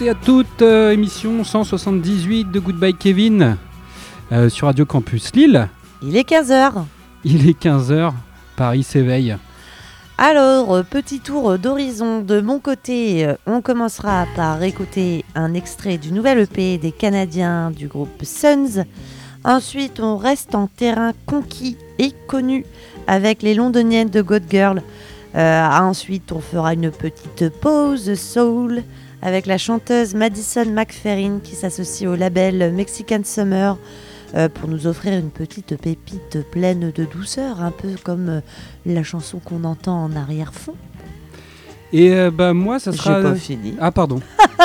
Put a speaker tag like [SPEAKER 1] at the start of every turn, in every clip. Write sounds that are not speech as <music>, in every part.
[SPEAKER 1] tous et à toutes, euh, émission 178 de Goodbye Kevin euh, sur Radio Campus Lille.
[SPEAKER 2] Il est 15h.
[SPEAKER 1] Il est 15h, Paris s'éveille.
[SPEAKER 2] Alors, euh, petit tour d'horizon de mon côté. euh, On commencera par écouter un extrait du nouvel EP des Canadiens du groupe Suns. Ensuite, on reste en terrain conquis et connu avec les londoniennes de God Girl. Euh, ensuite, on fera une petite pause soul avec la chanteuse Madison McFerrin qui s'associe au label Mexican Summer euh, pour nous offrir une petite pépite pleine de douceur, un peu comme euh, la chanson qu'on entend en arrière-fond.
[SPEAKER 1] Et euh, bah moi, ça sera...
[SPEAKER 2] pas fini.
[SPEAKER 1] Ah pardon. <laughs>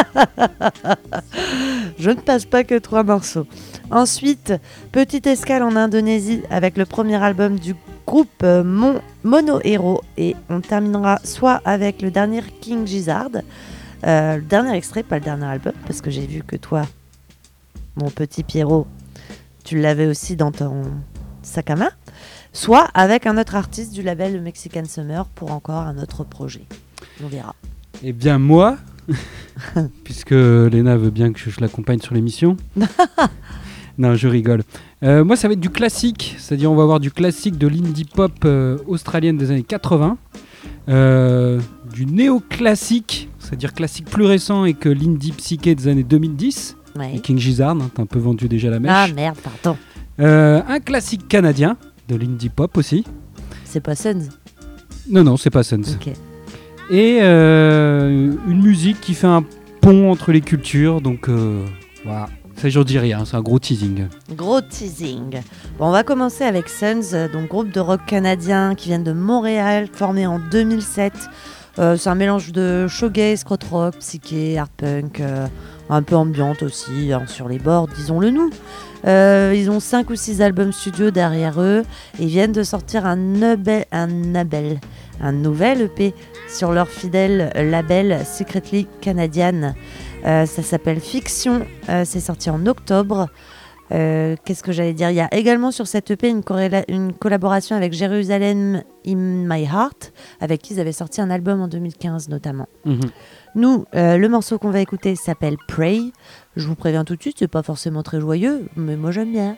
[SPEAKER 2] Je ne passe pas que trois morceaux. Ensuite, petite escale en Indonésie avec le premier album du groupe euh, Mon Mono Hero et on terminera soit avec le dernier King Gizzard, euh, le dernier extrait, pas le dernier album, parce que j'ai vu que toi, mon petit Pierrot, tu l'avais aussi dans ton sac à main, soit avec un autre artiste du label Mexican Summer pour encore un autre projet. On verra.
[SPEAKER 1] Eh bien moi, <laughs> puisque Léna veut bien que je, je l'accompagne sur l'émission. <laughs> non, je rigole. Euh, moi, ça va être du classique, c'est-à-dire on va avoir du classique de l'indie pop euh, australienne des années 80, euh, du néoclassique, c'est-à-dire classique plus récent et que l'indie psyché des années 2010,
[SPEAKER 2] Ouais.
[SPEAKER 1] et King Gizzard, hein, t'as un peu vendu déjà la mèche.
[SPEAKER 2] Ah merde, pardon.
[SPEAKER 1] Euh, un classique canadien de l'indie pop aussi.
[SPEAKER 2] C'est pas Suns.
[SPEAKER 1] Non, non, c'est pas Sons.
[SPEAKER 2] Ok.
[SPEAKER 1] Et euh, une musique qui fait un pont entre les cultures, donc euh, voilà. Ça, j'en dis rien, c'est un gros teasing.
[SPEAKER 2] Gros teasing. Bon, on va commencer avec Suns, euh, donc groupe de rock canadien qui viennent de Montréal, formé en 2007. Euh, c'est un mélange de shoegaze, krautrock, psyché, art punk, euh, un peu ambiante aussi, hein, sur les bords, disons-le nous. Euh, ils ont 5 ou 6 albums studio derrière eux et viennent de sortir un, un, un nouvel EP sur leur fidèle label Secretly Canadian. Ça s'appelle Fiction, c'est sorti en octobre. Euh, Qu'est-ce que j'allais dire? Il y a également sur cette EP une, collaboration avec Jérusalem in My Heart, avec qui ils avaient sorti un album en 2015 notamment.
[SPEAKER 1] Mhm.
[SPEAKER 2] Nous, euh, le morceau qu'on va écouter s'appelle Pray. Je vous préviens tout de suite, c'est pas forcément très joyeux, mais moi j'aime bien.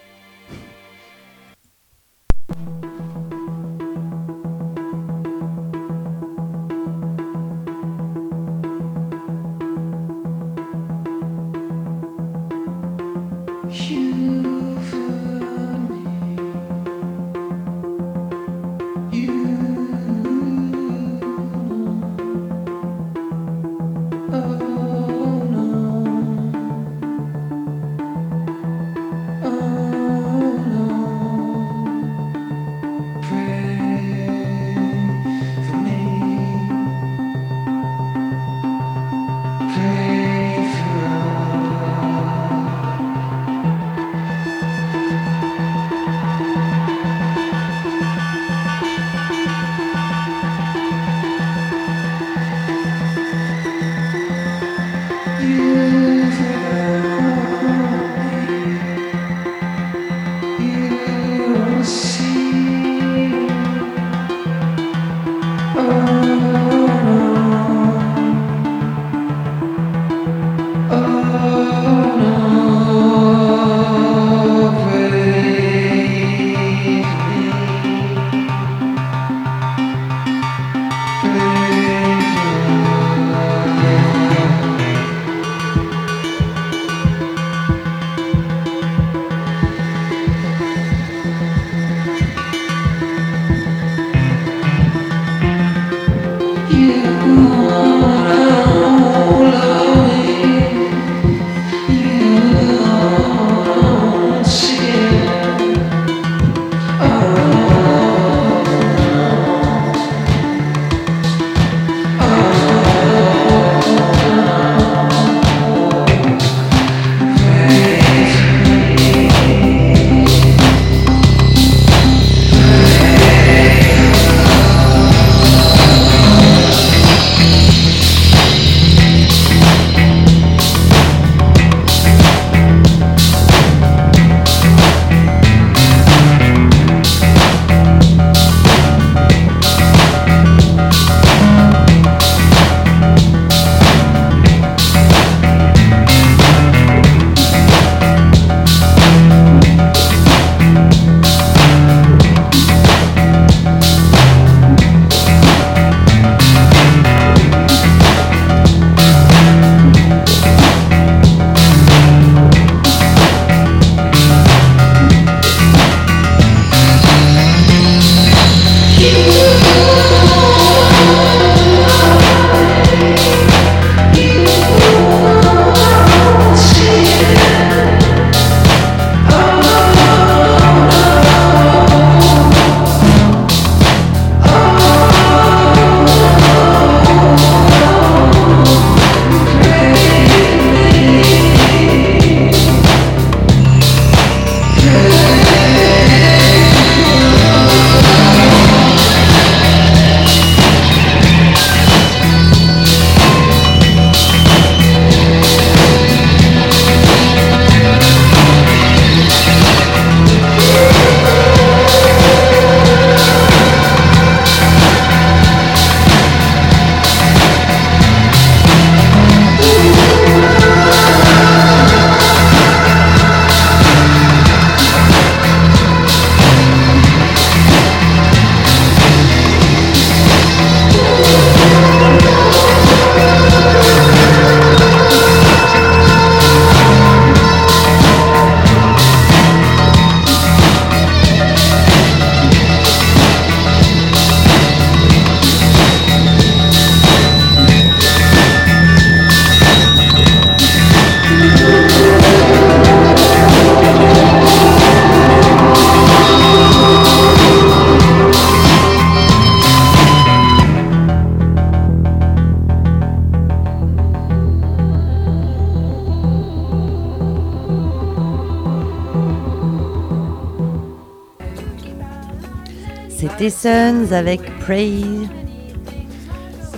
[SPEAKER 2] Suns avec Pray.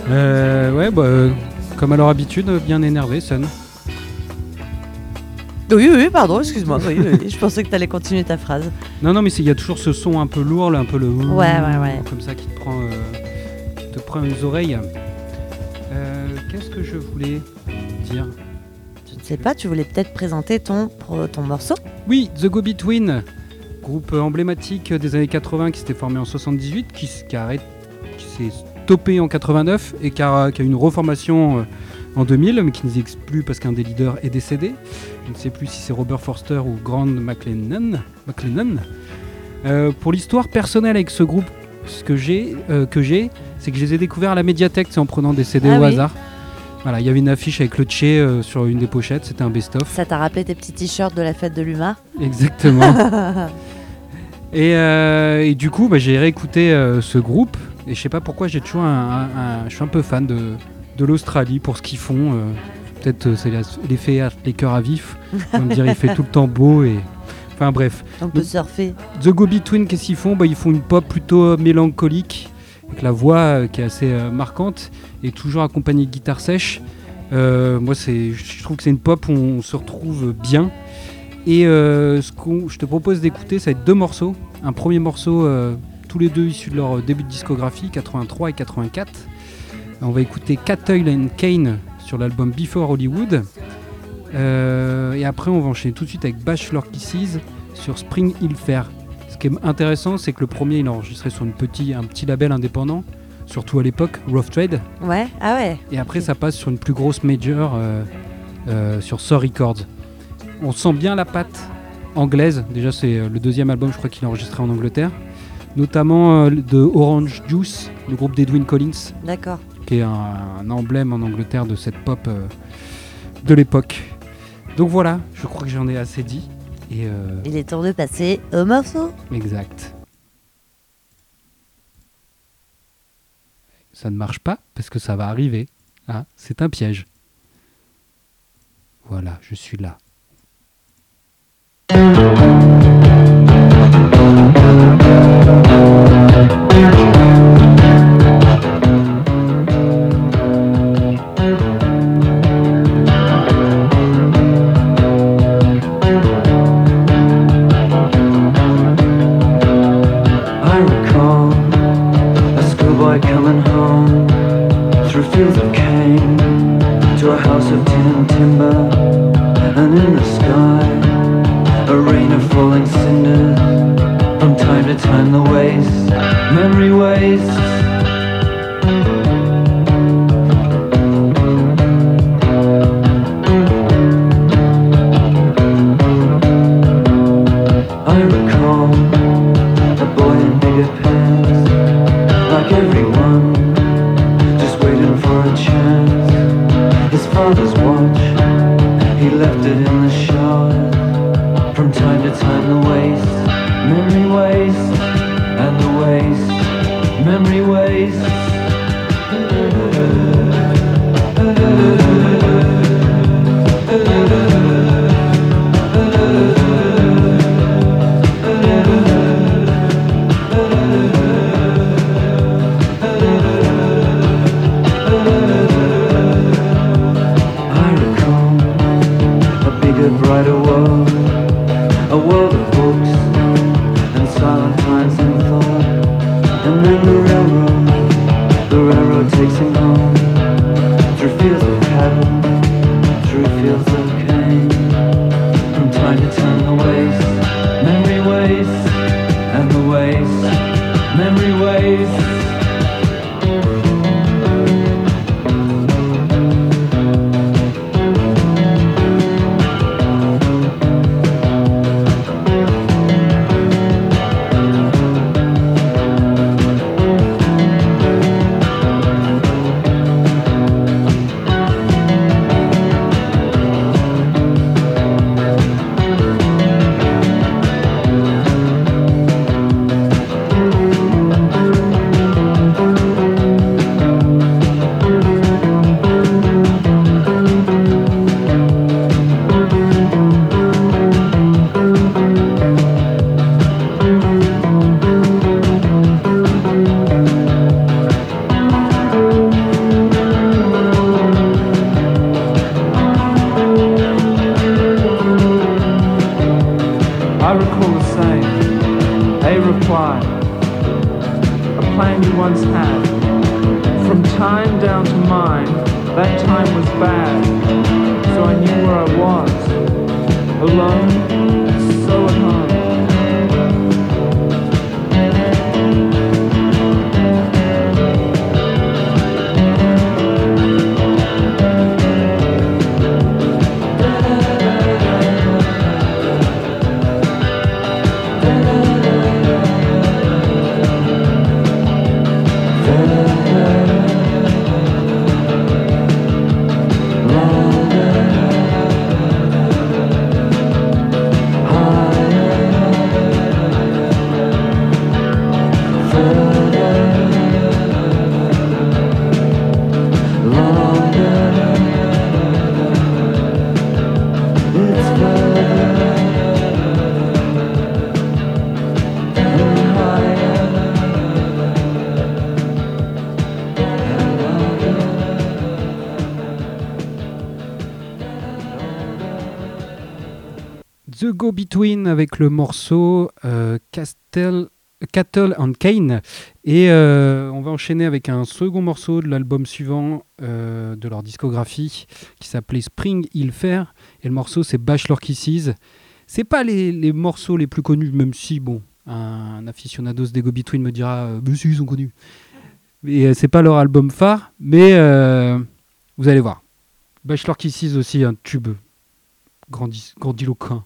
[SPEAKER 1] Euh, ouais, bah, euh, comme à leur habitude, bien énervé, Sun.
[SPEAKER 2] Oui, oui, pardon, excuse-moi. Oui, oui, je pensais que tu allais continuer ta phrase.
[SPEAKER 1] Non, non, mais il y a toujours ce son un peu lourd, là, un peu le.
[SPEAKER 2] Ouais, ouais, ouais.
[SPEAKER 1] Comme ça qui te prend, euh, te prend aux oreilles. Euh, Qu'est-ce que je voulais dire?
[SPEAKER 2] Je ne sais pas, tu voulais peut-être présenter ton, ton morceau?
[SPEAKER 1] Oui, The Go Between, groupe emblématique des années 80 qui s'était formé en 78, qui, qui, a qui s'est stoppé en 89 et qui a, qui a une reformation euh, en 2000, mais qui n'existe plus parce qu'un des leaders est décédé. Je ne sais plus si c'est Robert Forster ou Grant McLennan. McLennan. Euh, pour l'histoire personnelle avec ce groupe, ce que j'ai, euh, que j'ai, c'est que je les ai découverts à la médiathèque, c'est en prenant des CD
[SPEAKER 2] Ah
[SPEAKER 1] au
[SPEAKER 2] oui.
[SPEAKER 1] hasard. Voilà, il y avait une affiche avec le euh, sur une des pochettes, c'était un best-of.
[SPEAKER 2] Ça t'a rappelé tes petits t-shirts de la fête de l'UMA?
[SPEAKER 1] Exactement. <laughs> et, euh, et du coup, bah, j'ai réécouté euh, ce groupe. Et je sais pas pourquoi, j'ai toujours un, un- un- je suis un peu fan de, de l'Australie pour ce qu'ils font. euh, Peut-être c'est l'effet les cœurs à vif. On me dire, il fait tout le temps beau. Et... Enfin bref.
[SPEAKER 2] On peut surfer.
[SPEAKER 1] The Go Between, qu'est-ce qu'ils font? Bah, Ils font une pop plutôt mélancolique, avec la voix qui est assez marquante, et toujours accompagnée de guitare sèche. Moi, je trouve que c'est une pop où on se retrouve bien. Et euh, ce qu'on, je te propose d'écouter, ça va être deux morceaux. Un premier morceau, euh, tous les deux issus de leur euh, début de discographie, 83 et 84. On va écouter Cattle and Kane sur l'album Before Hollywood. Euh, et après, on va enchaîner tout de suite avec Bachelor Kisses sur Spring Hill Fair. Ce qui est intéressant, c'est que le premier, il est enregistré sur une petit, un petit label indépendant, surtout à l'époque, Rough Trade.
[SPEAKER 2] Ouais, ah ouais.
[SPEAKER 1] Et après, ça passe sur une plus grosse major euh, euh, sur Soul Records. On sent bien la patte anglaise. Déjà, c'est euh, le deuxième album, je crois qu'il est enregistré en Angleterre. Notamment euh, de Orange Juice, le groupe d'Edwin Collins,
[SPEAKER 2] D'accord.
[SPEAKER 1] qui est un, un emblème en Angleterre de cette pop euh, de l'époque. Donc voilà, je crois que j'en ai assez dit. Et euh,
[SPEAKER 2] Il est temps de passer au morceau.
[SPEAKER 1] Exact. Ça ne marche pas parce que ça va arriver. Ah, c'est un piège. Voilà, je suis là.
[SPEAKER 3] Música I recall.
[SPEAKER 4] Plan you once had. From time down to mine, that time was bad. So I knew where I was. Alone,
[SPEAKER 1] The Go Between avec le morceau euh, Castle, Cattle and Cane. Et euh, on va enchaîner avec un second morceau de l'album suivant euh, de leur discographie qui s'appelait Spring Hill Fair. Et le morceau c'est Bachelor Kisses. C'est pas les, morceaux les plus connus, même si, bon, un, aficionados des Go Between me dira Mais si, ils sont connus. Euh, c'est pas leur album phare, mais vous allez voir. Bachelor Kisses aussi, un tube grandiloquent.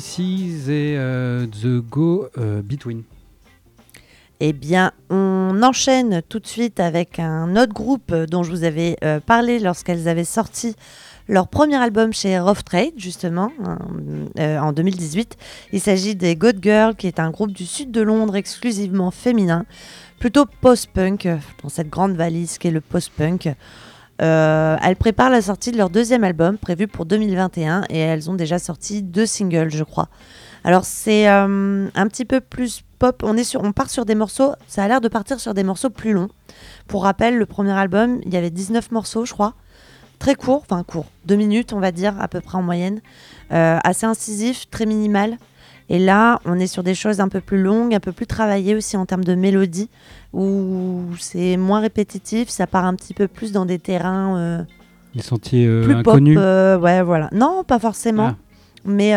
[SPEAKER 1] Et euh, The Go euh, Between.
[SPEAKER 2] Eh bien, on enchaîne tout de suite avec un autre groupe dont je vous avais euh, parlé lorsqu'elles avaient sorti leur premier album chez Rough Trade, justement, en 2018. Il s'agit des God Girls, qui est un groupe du sud de Londres exclusivement féminin, plutôt post-punk, dans cette grande valise qu'est le post-punk. Euh, elles préparent la sortie de leur deuxième album, prévu pour 2021, et elles ont déjà sorti deux singles, je crois. Alors c'est euh, un petit peu plus pop. On, est sur, on part sur des morceaux. Ça a l'air de partir sur des morceaux plus longs. Pour rappel, le premier album, il y avait 19 morceaux, je crois. Très court, enfin court, deux minutes, on va dire, à peu près en moyenne. Euh, assez incisif, très minimal. Et là, on est sur des choses un peu plus longues, un peu plus travaillées aussi en termes de mélodie, où c'est moins répétitif, ça part un petit peu plus dans des terrains euh,
[SPEAKER 1] Les sentiers euh,
[SPEAKER 2] plus
[SPEAKER 1] inconnus.
[SPEAKER 2] pop. euh, ouais, voilà. Non, pas forcément.
[SPEAKER 1] Ah.
[SPEAKER 2] Mais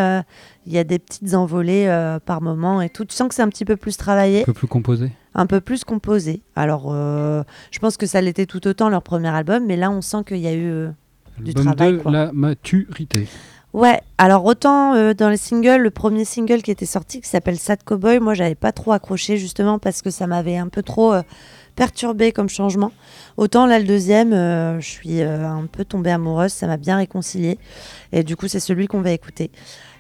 [SPEAKER 2] il y a des petites envolées par moment et tout. Tu sens que c'est un petit peu plus travaillé,
[SPEAKER 1] Un peu plus composé.
[SPEAKER 2] un peu plus composé. Alors, euh, je pense que ça l'était tout autant leur premier album, mais là, on sent qu'il y a eu. euh, Du travail,
[SPEAKER 1] de
[SPEAKER 2] quoi.
[SPEAKER 1] la maturité.
[SPEAKER 2] Ouais, alors autant euh, dans les singles, le premier single qui était sorti, qui s'appelle Sad Cowboy, moi, j'avais pas trop accroché justement parce que ça m'avait un peu trop euh, perturbé comme changement. Autant là, le deuxième, euh, je suis euh, un peu tombée amoureuse, ça m'a bien réconciliée. Et du coup, c'est celui qu'on va écouter.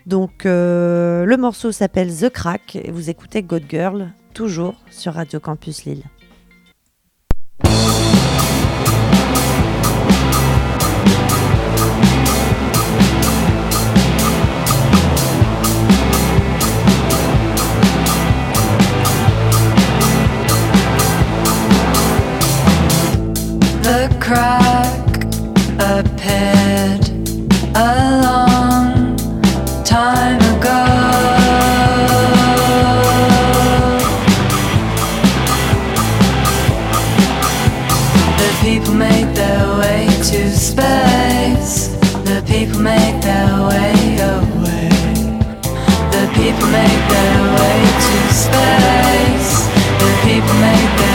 [SPEAKER 2] Donc, le morceau s'appelle The Crack et vous écoutez God Girl, toujours sur Radio Campus Lille.
[SPEAKER 5] The crack appeared a long time ago. The people make their way to space. The people make their way away. The people make their way to space. The people make their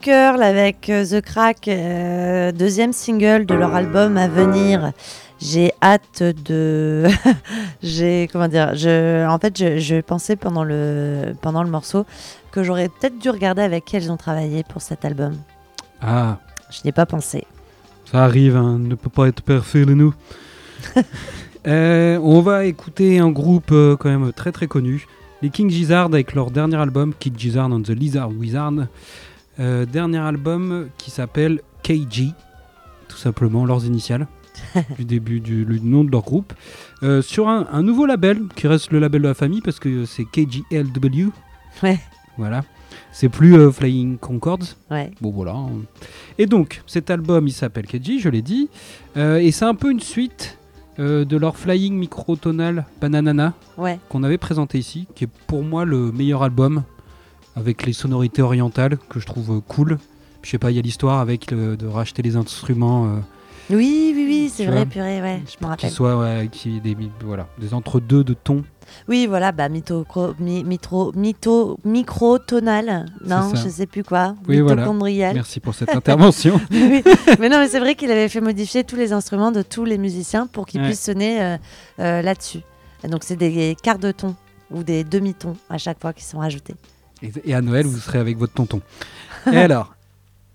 [SPEAKER 2] Curl avec euh, The Crack, euh, deuxième single de leur album à venir. J'ai hâte de. <laughs> J'ai. Comment dire je, En fait, je, je pensais pendant le, pendant le morceau que j'aurais peut-être dû regarder avec qui elles ont travaillé pour cet album.
[SPEAKER 1] Ah,
[SPEAKER 2] Je n'y ai pas pensé.
[SPEAKER 1] ça arrive, hein, ne peut pas être parfait le nous. <laughs> Euh, on va écouter un groupe euh, quand même très très connu, les King Gizzard avec leur dernier album, King Gizzard and the Lizard Wizard. Euh, dernier album qui s'appelle KG, tout simplement leurs initiales <laughs> du début du nom de leur groupe. Euh, sur un, un nouveau label qui reste le label de la famille parce que c'est KGLW.
[SPEAKER 2] Ouais.
[SPEAKER 1] Voilà. C'est plus euh, Flying Concords.
[SPEAKER 2] Ouais.
[SPEAKER 1] Bon voilà. Et donc cet album il s'appelle KG, je l'ai dit. Euh, et c'est un peu une suite de leur Flying Microtonal Bananana
[SPEAKER 2] Ouais.
[SPEAKER 1] qu'on avait présenté ici, qui est pour moi le meilleur album avec les sonorités orientales que je trouve euh, cool. Je sais pas, il y a l'histoire avec le- de racheter les instruments euh,
[SPEAKER 2] Oui, oui, oui, c'est vrai, purée, ouais, je me
[SPEAKER 1] qui
[SPEAKER 2] rappelle.
[SPEAKER 1] soient ouais, qui des voilà des entre-deux de tons.
[SPEAKER 2] Oui, voilà, bah, mytho, mi, mitro, mytho, microtonal, non, je sais plus quoi,
[SPEAKER 1] Oui, voilà. Merci pour cette intervention. <laughs>
[SPEAKER 2] Oui, mais non, mais c'est vrai qu'il avait fait modifier tous les instruments de tous les musiciens pour qu'ils
[SPEAKER 1] Ouais.
[SPEAKER 2] puissent sonner euh, euh, là-dessus. Donc c'est des quarts de ton ou des demi-tons à chaque fois qui sont ajoutés.
[SPEAKER 1] Et, et à Noël, vous serez avec votre tonton. Et <laughs> alors,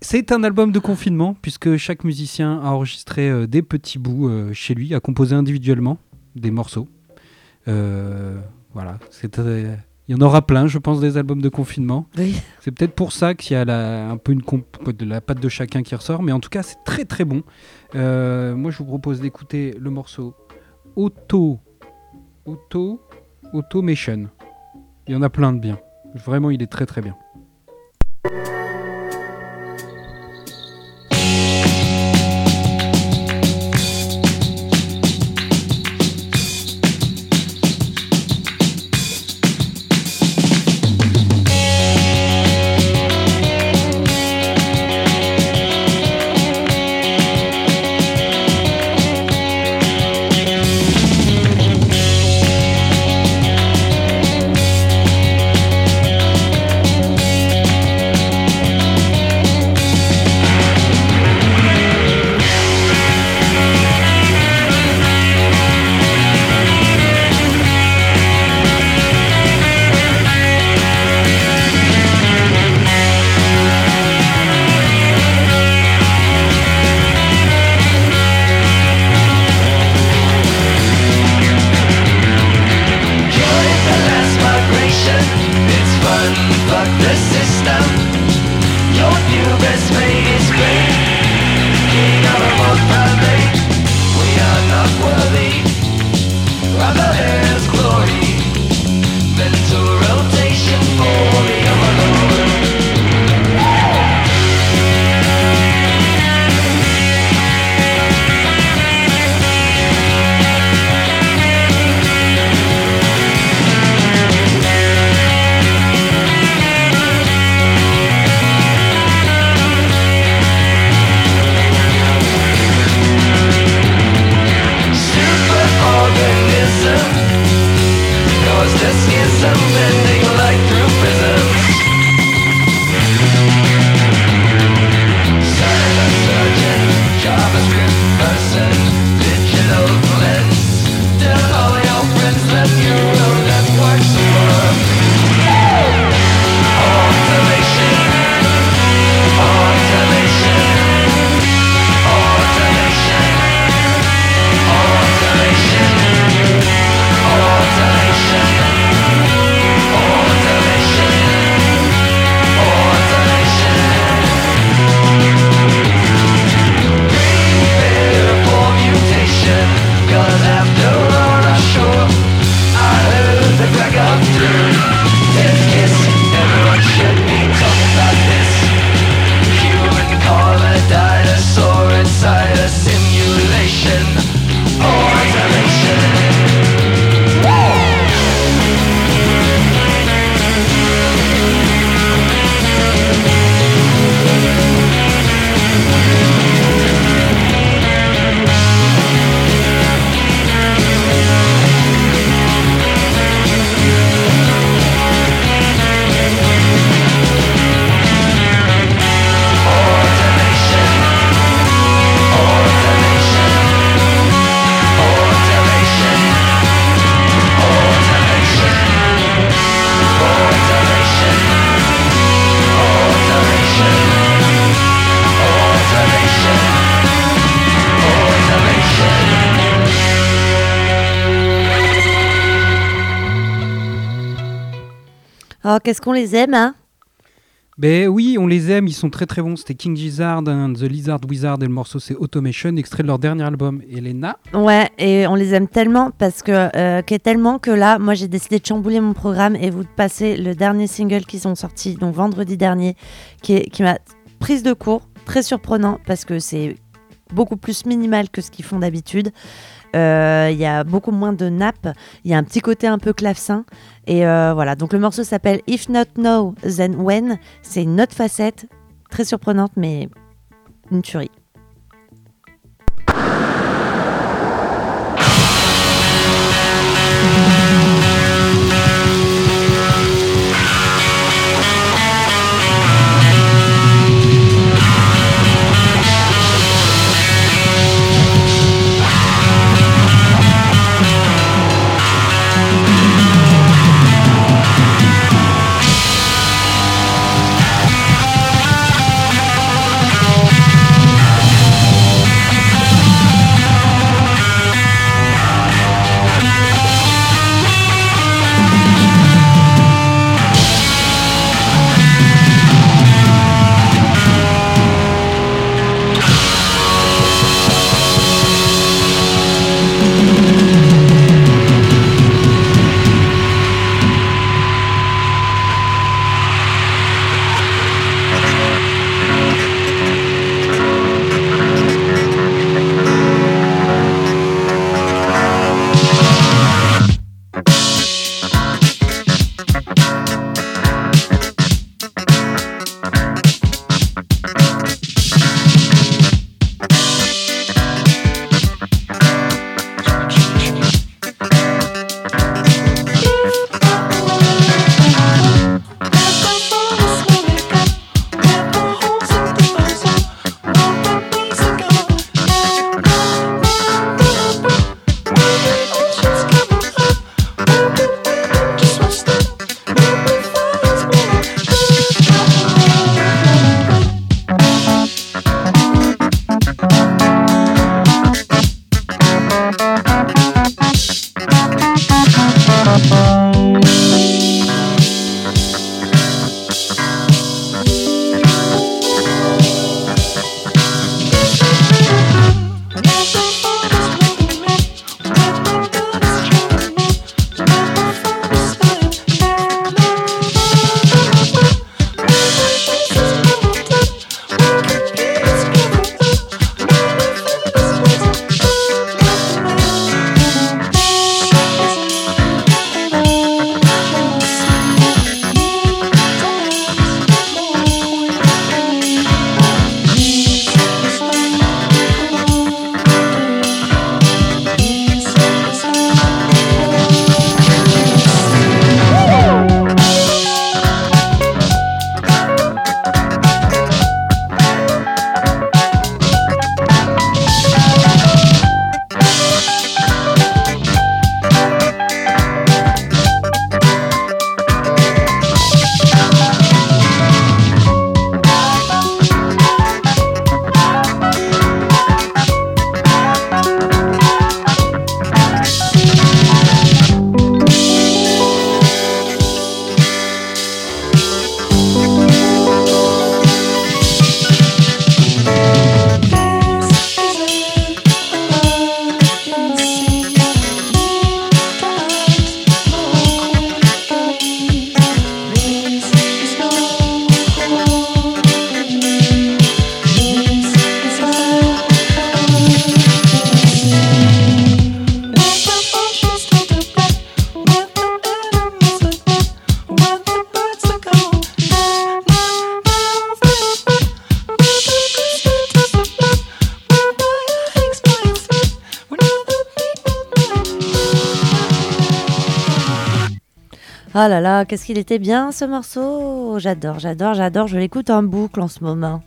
[SPEAKER 1] c'est un album de confinement, puisque chaque musicien a enregistré euh, des petits bouts euh, chez lui, a composé individuellement des morceaux. Euh, voilà, il y en aura plein, je pense, des albums de confinement.
[SPEAKER 2] Oui.
[SPEAKER 1] C'est peut-être pour ça qu'il y a la- un peu une de la patte de chacun qui ressort, mais en tout cas, c'est très très bon. Moi, je vous propose d'écouter le morceau Auto, Auto, Automation. Il y en a plein de bien. Vraiment, il est très très bien.
[SPEAKER 2] Qu'est-ce qu'on les aime, hein?
[SPEAKER 1] Ben oui, on les aime, ils sont très très bons. C'était King Gizzard and the Lizard Wizard et le morceau c'est Automation, extrait de leur dernier album. Elena,
[SPEAKER 2] Ouais, et on les aime tellement parce que, euh, tellement que là, moi j'ai décidé de chambouler mon programme et vous de passer le dernier single qu'ils ont sorti, donc vendredi dernier, qui, est- qui m'a prise de court, très surprenant parce que c'est beaucoup plus minimal que ce qu'ils font d'habitude. Euh, Il y a beaucoup moins de nappes, il y a un petit côté un peu clavecin. Et euh, voilà, donc le morceau s'appelle If Not Now, Then When. C'est une autre facette, très surprenante, mais une tuerie. Là qu'est-ce qu'il était bien ce morceau? J'adore, j'adore, j'adore. Je l'écoute en boucle en ce moment.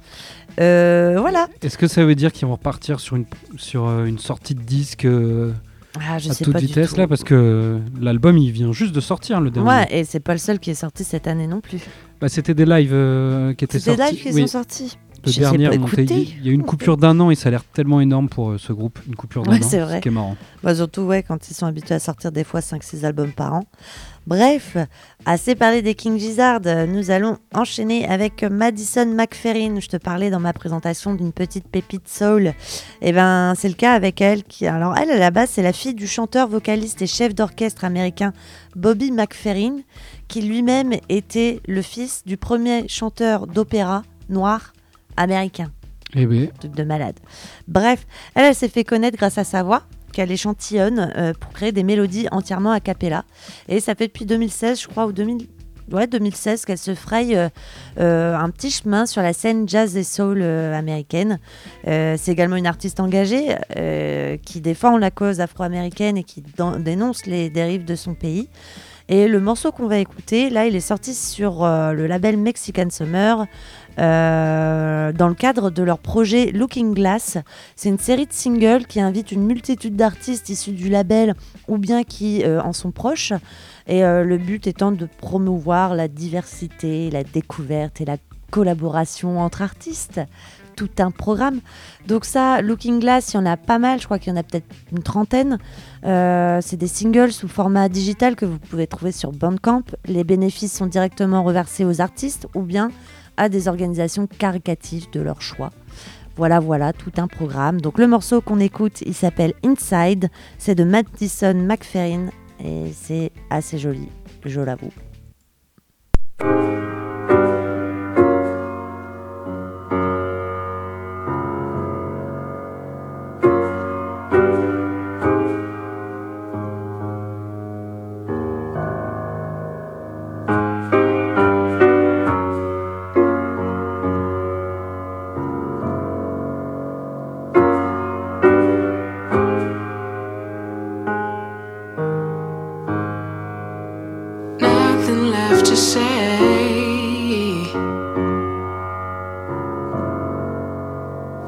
[SPEAKER 2] Euh, voilà.
[SPEAKER 1] Est-ce que ça veut dire qu'ils vont repartir sur une, sur euh, une sortie de disque euh,
[SPEAKER 2] Ah, je
[SPEAKER 1] à
[SPEAKER 2] sais
[SPEAKER 1] toute
[SPEAKER 2] pas
[SPEAKER 1] vitesse là? Parce que l'album il vient juste de sortir le dernier.
[SPEAKER 2] Ouais, et c'est pas le seul qui est sorti cette année non plus.
[SPEAKER 1] Bah, C'était des lives euh, qui étaient
[SPEAKER 2] C'est des
[SPEAKER 1] sortis.
[SPEAKER 2] lives qui
[SPEAKER 1] oui.
[SPEAKER 2] sont sortis.
[SPEAKER 1] Le
[SPEAKER 2] Je
[SPEAKER 1] dernier. Il y a eu une coupure d'un an et ça a l'air tellement énorme pour euh, ce groupe. Une coupure d'un
[SPEAKER 2] Ouais,
[SPEAKER 1] an.
[SPEAKER 2] c'est vrai.
[SPEAKER 1] Ce qui est marrant.
[SPEAKER 2] Bah, surtout ouais, quand ils sont habitués à sortir des fois 5-6 albums par an. Bref, assez parlé des King Gizzard, nous allons enchaîner avec Madison McFerrin. Je te parlais dans ma présentation d'une petite pépite soul. Et ben c'est le cas avec elle. Qui, alors elle à la base c'est la fille du chanteur, vocaliste et chef d'orchestre américain Bobby McFerrin, qui lui-même était le fils du premier chanteur d'opéra noir américain
[SPEAKER 1] Eh
[SPEAKER 2] truc de malade. Bref, elle, elle s'est fait connaître grâce à sa voix qu'elle échantillonne euh, pour créer des mélodies entièrement a cappella. Et ça fait depuis 2016, je crois, ou 2000... Ouais, 2016 qu'elle se fraye euh, euh, un petit chemin sur la scène jazz et soul américaine. C'est également une artiste engagée qui défend la cause afro-américaine et qui dénonce les dérives de son pays. Et le morceau qu'on va écouter, là, il est sorti sur le label Mexican Summer euh, dans le cadre de leur projet Looking Glass. C'est une série de singles qui invite une multitude d'artistes issus du label ou bien qui euh, en sont proches. Et euh, le but étant de promouvoir la diversité, la découverte et la collaboration entre artistes. Tout un programme. Donc ça, Looking Glass, il y en a pas mal. Je crois qu'il y en a peut-être une trentaine. C'est des singles sous format digital que vous pouvez trouver sur Bandcamp. Les bénéfices sont directement reversés aux artistes ou bien des organisations caricatives de leur choix. Voilà, voilà, tout un programme. Donc le morceau qu'on écoute, il s'appelle Inside. C'est de Madison McFerrin et c'est assez joli, je l'avoue.
[SPEAKER 5] Left to say.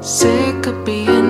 [SPEAKER 5] Sick of being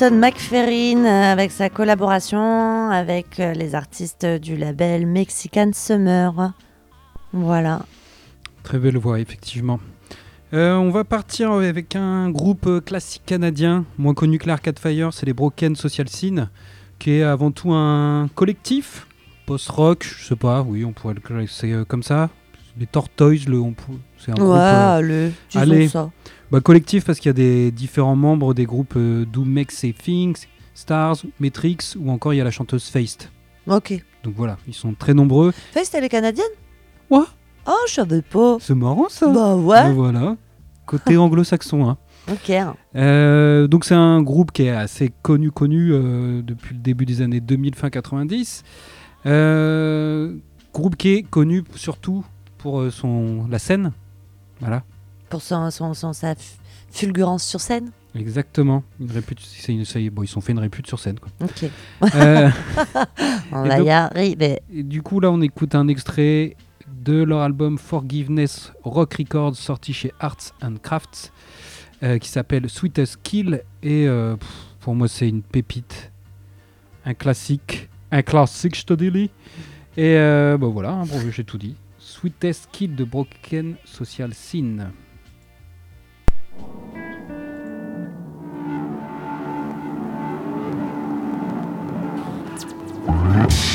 [SPEAKER 2] Madison McFerrin euh, avec sa collaboration avec euh, les artistes du label Mexican Summer. Voilà.
[SPEAKER 1] Très belle voix, effectivement. Euh, on va partir avec un groupe classique canadien, moins connu que l'Arcade Fire, c'est les Broken Social Scene, qui est avant tout un collectif, post-rock, je sais pas, oui, on pourrait le classer comme ça. Les Tortoise, le, on peut- c'est un groupe
[SPEAKER 2] Ouais,
[SPEAKER 1] euh,
[SPEAKER 2] allez, disons
[SPEAKER 1] allez.
[SPEAKER 2] ça.
[SPEAKER 1] Bah, collectif parce qu'il y a des différents membres des groupes euh, Do Make Say Things, Stars, Matrix, ou encore il y a la chanteuse Feist.
[SPEAKER 2] Ok.
[SPEAKER 1] Donc voilà, ils sont très nombreux.
[SPEAKER 2] Feist, elle est canadienne?
[SPEAKER 1] Ouais.
[SPEAKER 2] Oh, je savais pas.
[SPEAKER 1] C'est marrant ça.
[SPEAKER 2] Bah
[SPEAKER 1] Mais
[SPEAKER 2] ouais.
[SPEAKER 1] voilà, côté anglo-saxon. Hein.
[SPEAKER 2] Ok.
[SPEAKER 1] Euh, donc c'est un groupe qui est assez connu connu euh, depuis le début des années 2000 fin 90. Euh, groupe qui est connu surtout pour son la scène. Voilà,
[SPEAKER 2] Pour son, son, son- sa fulgurance sur scène.
[SPEAKER 1] exactement. Une répute, une- bon, ils sont fait une répute sur scène. quoi.
[SPEAKER 2] Ok.
[SPEAKER 1] Euh, <laughs>
[SPEAKER 2] On va
[SPEAKER 1] donc-
[SPEAKER 2] y arriver.
[SPEAKER 1] et du coup là on écoute un extrait de leur album Forgiveness Rock Records sorti chez Arts and Crafts euh, qui s'appelle Sweetest Kill et euh, pff, pour moi c'est une pépite, un classique, un classique je te dis. Et bah voilà, hein, bon, j'ai tout dit. Sweetest Kill de Broken Social Scene. Thank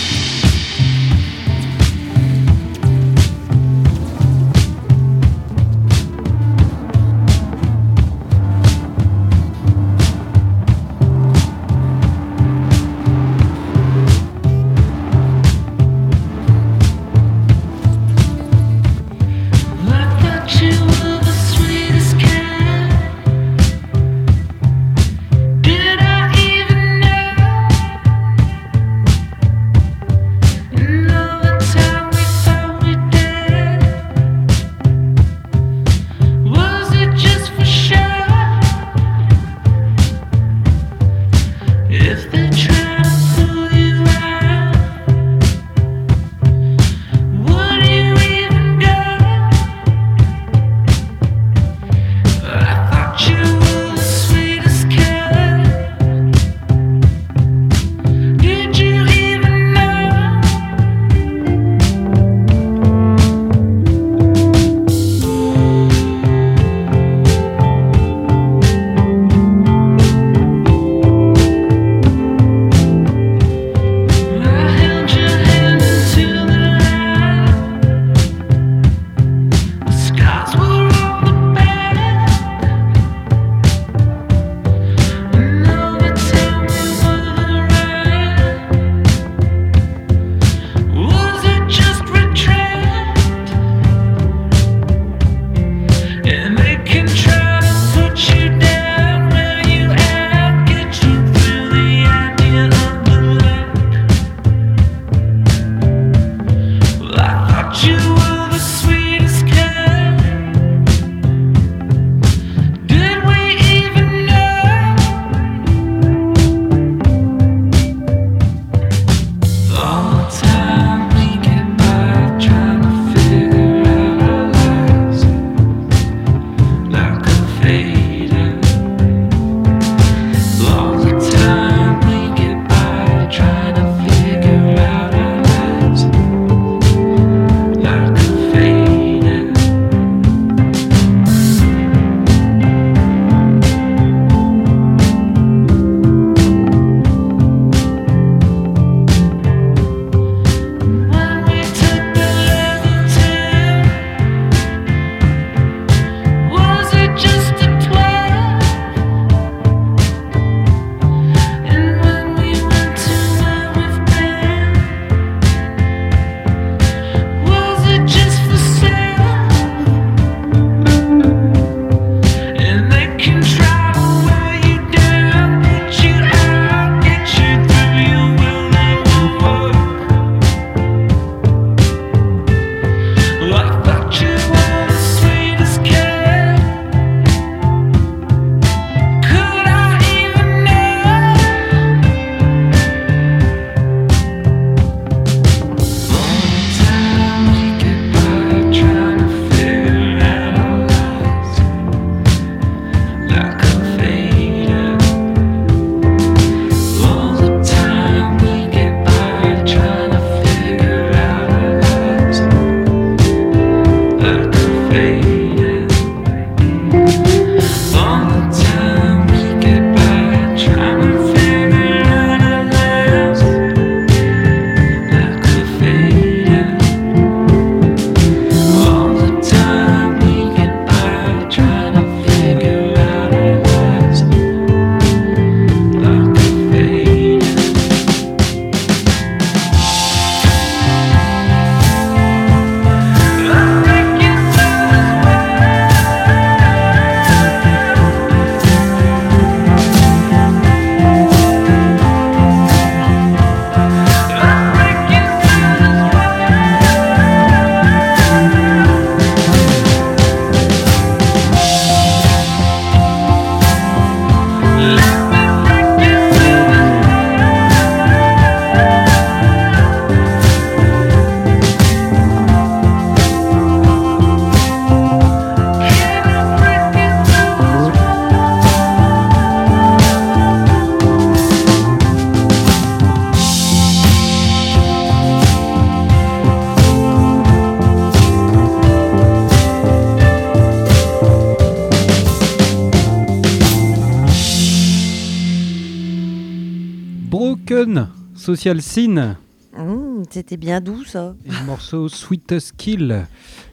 [SPEAKER 1] Social Scene
[SPEAKER 2] Mmh, C'était bien doux ça.
[SPEAKER 1] et le morceau Sweetest Kill.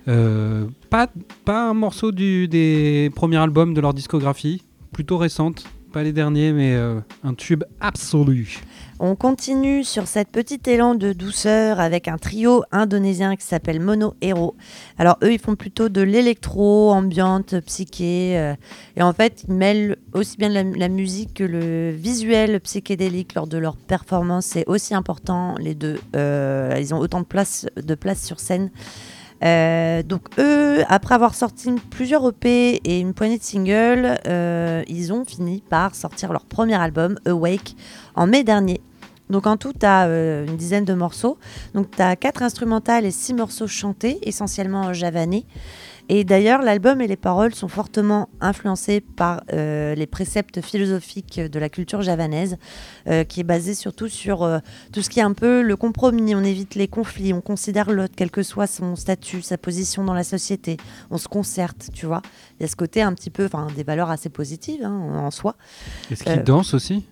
[SPEAKER 1] Euh, pas, pas un morceau du, des premiers albums de leur discographie, plutôt récente, pas les derniers, mais euh, un tube absolu.
[SPEAKER 2] On continue sur cette petite élan de douceur avec un trio indonésien qui s'appelle Mono Hero. Alors eux, ils font plutôt de l'électro, ambiante, psyché. euh, et en fait, ils mêlent aussi bien la, musique que le visuel psychédélique lors de leur performance. C'est aussi important, les deux. Euh, ils ont autant de place, sur scène. Euh, donc eux, après avoir sorti plusieurs EP et une poignée de singles, ils ont fini par sortir leur premier album, Awake, en mai dernier. Donc en tout, tu as une dizaine de morceaux. Donc tu as quatre instrumentales et six morceaux chantés, essentiellement en javanais. Et d'ailleurs, l'album et les paroles sont fortement influencés par euh, les préceptes philosophiques de la culture javanaise, euh, qui est basée surtout sur euh, tout ce qui est un peu le compromis. On évite les conflits, on considère l'autre, quel que soit son statut, sa position dans la société. On se concerte, tu vois. Il y a ce côté un petit peu, enfin, des valeurs assez positives hein, en soi.
[SPEAKER 1] Est-ce qu'ils
[SPEAKER 2] Euh.
[SPEAKER 1] dansent aussi?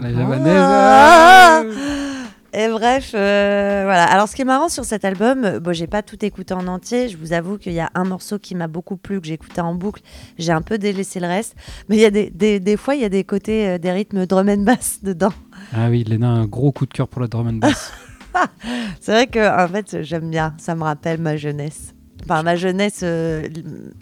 [SPEAKER 1] La javanaise
[SPEAKER 2] Ah
[SPEAKER 1] euh,
[SPEAKER 2] Et bref, euh, voilà. Alors, ce qui est marrant sur cet album, euh, bon, j'ai pas tout écouté en entier. Je vous avoue qu'il y a un morceau qui m'a beaucoup plu, que j'ai écouté en boucle. J'ai un peu délaissé le reste. Mais il y a des, des, des fois, il y a des côtés, euh, des rythmes drum and bass <laughs> dedans.
[SPEAKER 1] Ah oui, Léna a un gros coup de cœur pour la drum and bass. <laughs>
[SPEAKER 2] C'est vrai que, en fait, j'aime bien. Ça me rappelle ma jeunesse. Enfin, ma jeunesse euh,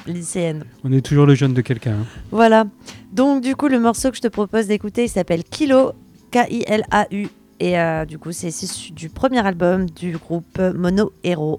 [SPEAKER 2] lycéenne.
[SPEAKER 1] On est toujours le jeune de quelqu'un. hein.
[SPEAKER 2] Voilà. Donc, du coup, le morceau que je te propose d'écouter, il s'appelle Kilo, K-I-L-A-U. Et euh, du coup, c'est issu du premier album du groupe Mono Hero.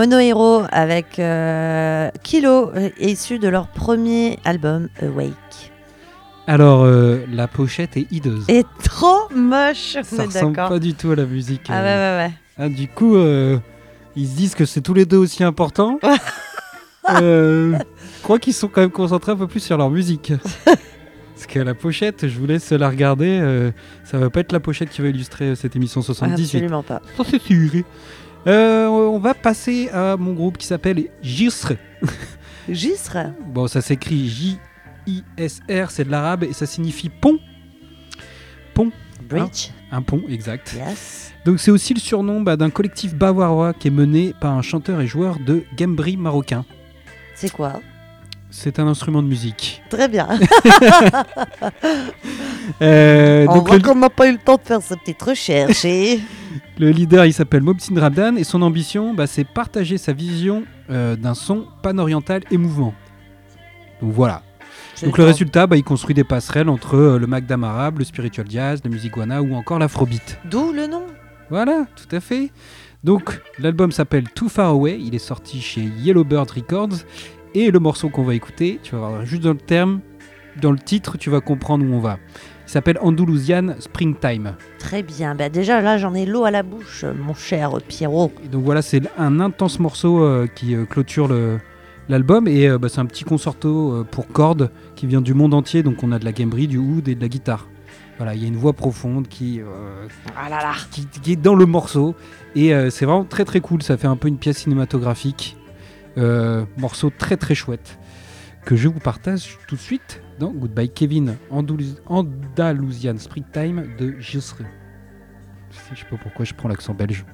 [SPEAKER 2] C'était Mono Hero avec euh, Kilo, euh, issu de leur premier album Awake.
[SPEAKER 1] Alors, euh, la pochette est hideuse.
[SPEAKER 2] Et trop moche, on
[SPEAKER 1] Ça ressemble pas du tout à la musique.
[SPEAKER 2] Ah
[SPEAKER 1] euh.
[SPEAKER 2] ouais, ouais, ouais.
[SPEAKER 1] Ah, du coup, ils se disent que c'est tous les deux aussi important. <laughs> Je crois qu'ils sont quand même concentrés un peu plus sur leur musique. <laughs> Parce que la pochette, je vous laisse la regarder. euh, ça va pas être la pochette qui va illustrer cette émission 78.
[SPEAKER 2] Absolument pas.
[SPEAKER 1] Ça, c'est sûr. Euh, on va passer à mon groupe qui s'appelle Gisr.
[SPEAKER 2] Gisre
[SPEAKER 1] Bon, ça s'écrit J-I-S-R, c'est de l'arabe et ça signifie pont.
[SPEAKER 2] Bridge
[SPEAKER 1] Un pont, exact.
[SPEAKER 2] Yes.
[SPEAKER 1] Donc c'est aussi le surnom bah, d'un collectif bavarois qui est mené par un chanteur et joueur de gambri marocain.
[SPEAKER 2] C'est quoi?
[SPEAKER 1] C'est un instrument de musique.
[SPEAKER 2] Très bien. <laughs>
[SPEAKER 1] Euh,
[SPEAKER 2] On
[SPEAKER 1] donc
[SPEAKER 2] voit
[SPEAKER 1] le,
[SPEAKER 2] qu'on n'a pas eu le temps de faire cette petite recherche. et- <laughs>
[SPEAKER 1] le leader il s'appelle Mobsin Rabdan et son ambition bah, c'est partager sa vision euh, d'un son pan-oriental et mouvement. Donc voilà. Donc le résultat, bah, il construit des passerelles entre euh, le magdam arabe, le spiritual jazz, la musique guana ou encore l'afrobeat.
[SPEAKER 2] D'où le nom
[SPEAKER 1] Voilà, tout à fait. Donc l'album s'appelle Too Far Away, il est sorti chez Yellowbird Records et le morceau qu'on va écouter, tu vas voir juste dans le terme, dans le titre, tu vas comprendre où on va. Il s'appelle Andalusian Springtime.
[SPEAKER 2] Très bien. Bah déjà, là, j'en ai l'eau à la bouche, mon cher Pierrot.
[SPEAKER 1] Et donc voilà, c'est un intense morceau euh, qui euh, clôture l'album et euh, bah, c'est un petit concerto pour cordes qui vient du monde entier. Donc on a de la gambri, du oud et de la guitare. Voilà, il y a une voix profonde qui,
[SPEAKER 2] Ah là là.
[SPEAKER 1] qui, qui est dans le morceau et c'est vraiment très très cool. Ça fait un peu une pièce cinématographique. Euh, morceau très très chouette que je vous partage tout de suite dans Goodbye Kevin Andalus- Andalusian Springtime de Gisre. Je sais pas pourquoi je prends l'accent belge.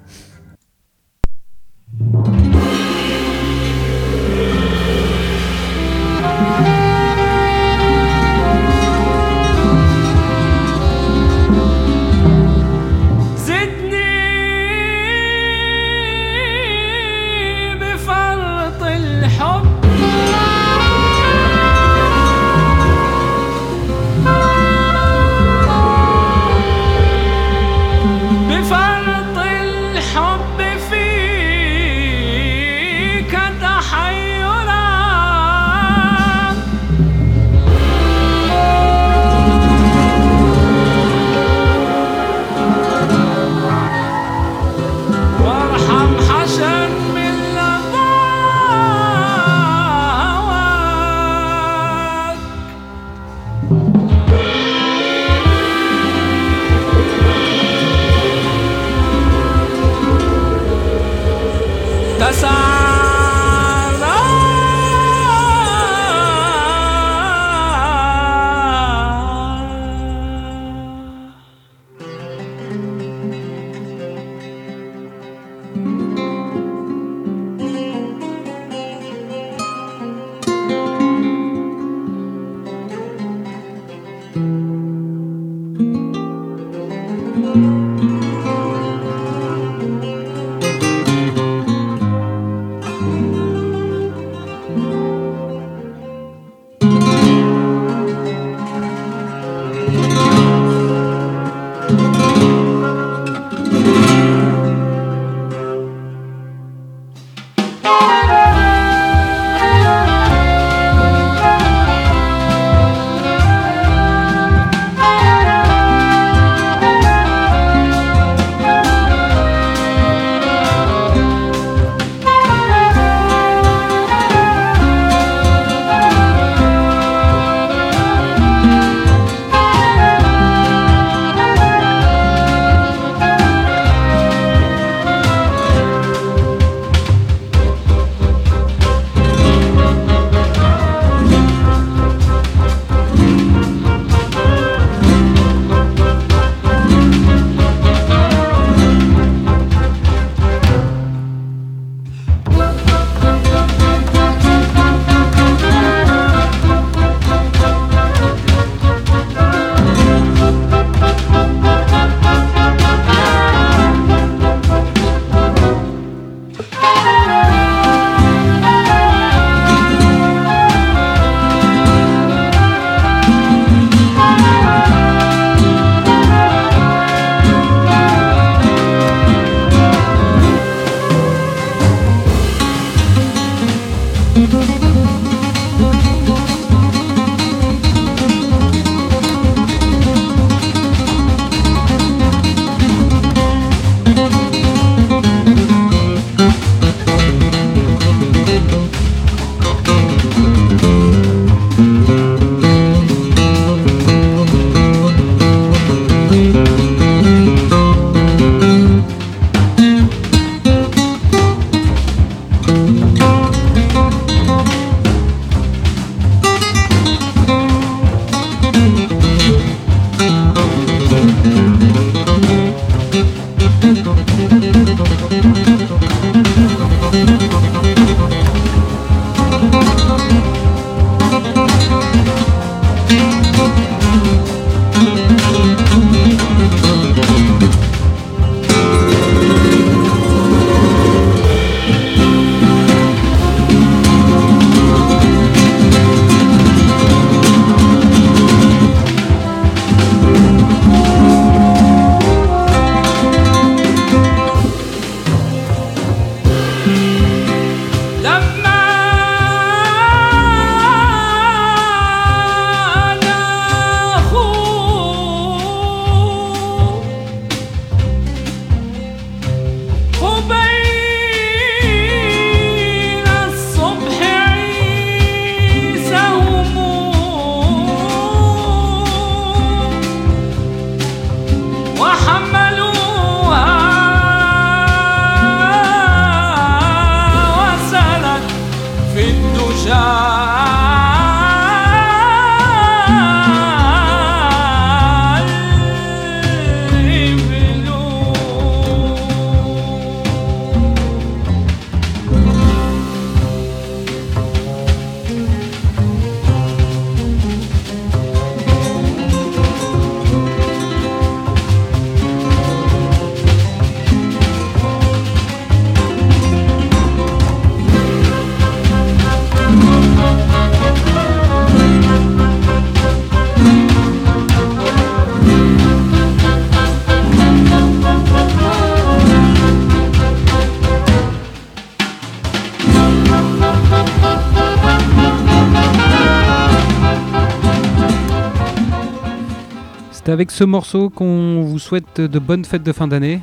[SPEAKER 1] Avec ce morceau qu'on vous souhaite de bonnes fêtes de fin d'année.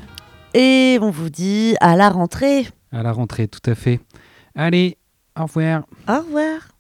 [SPEAKER 2] Et on vous dit à la rentrée.
[SPEAKER 1] À la rentrée, tout à fait. Allez, au revoir.
[SPEAKER 2] Au revoir.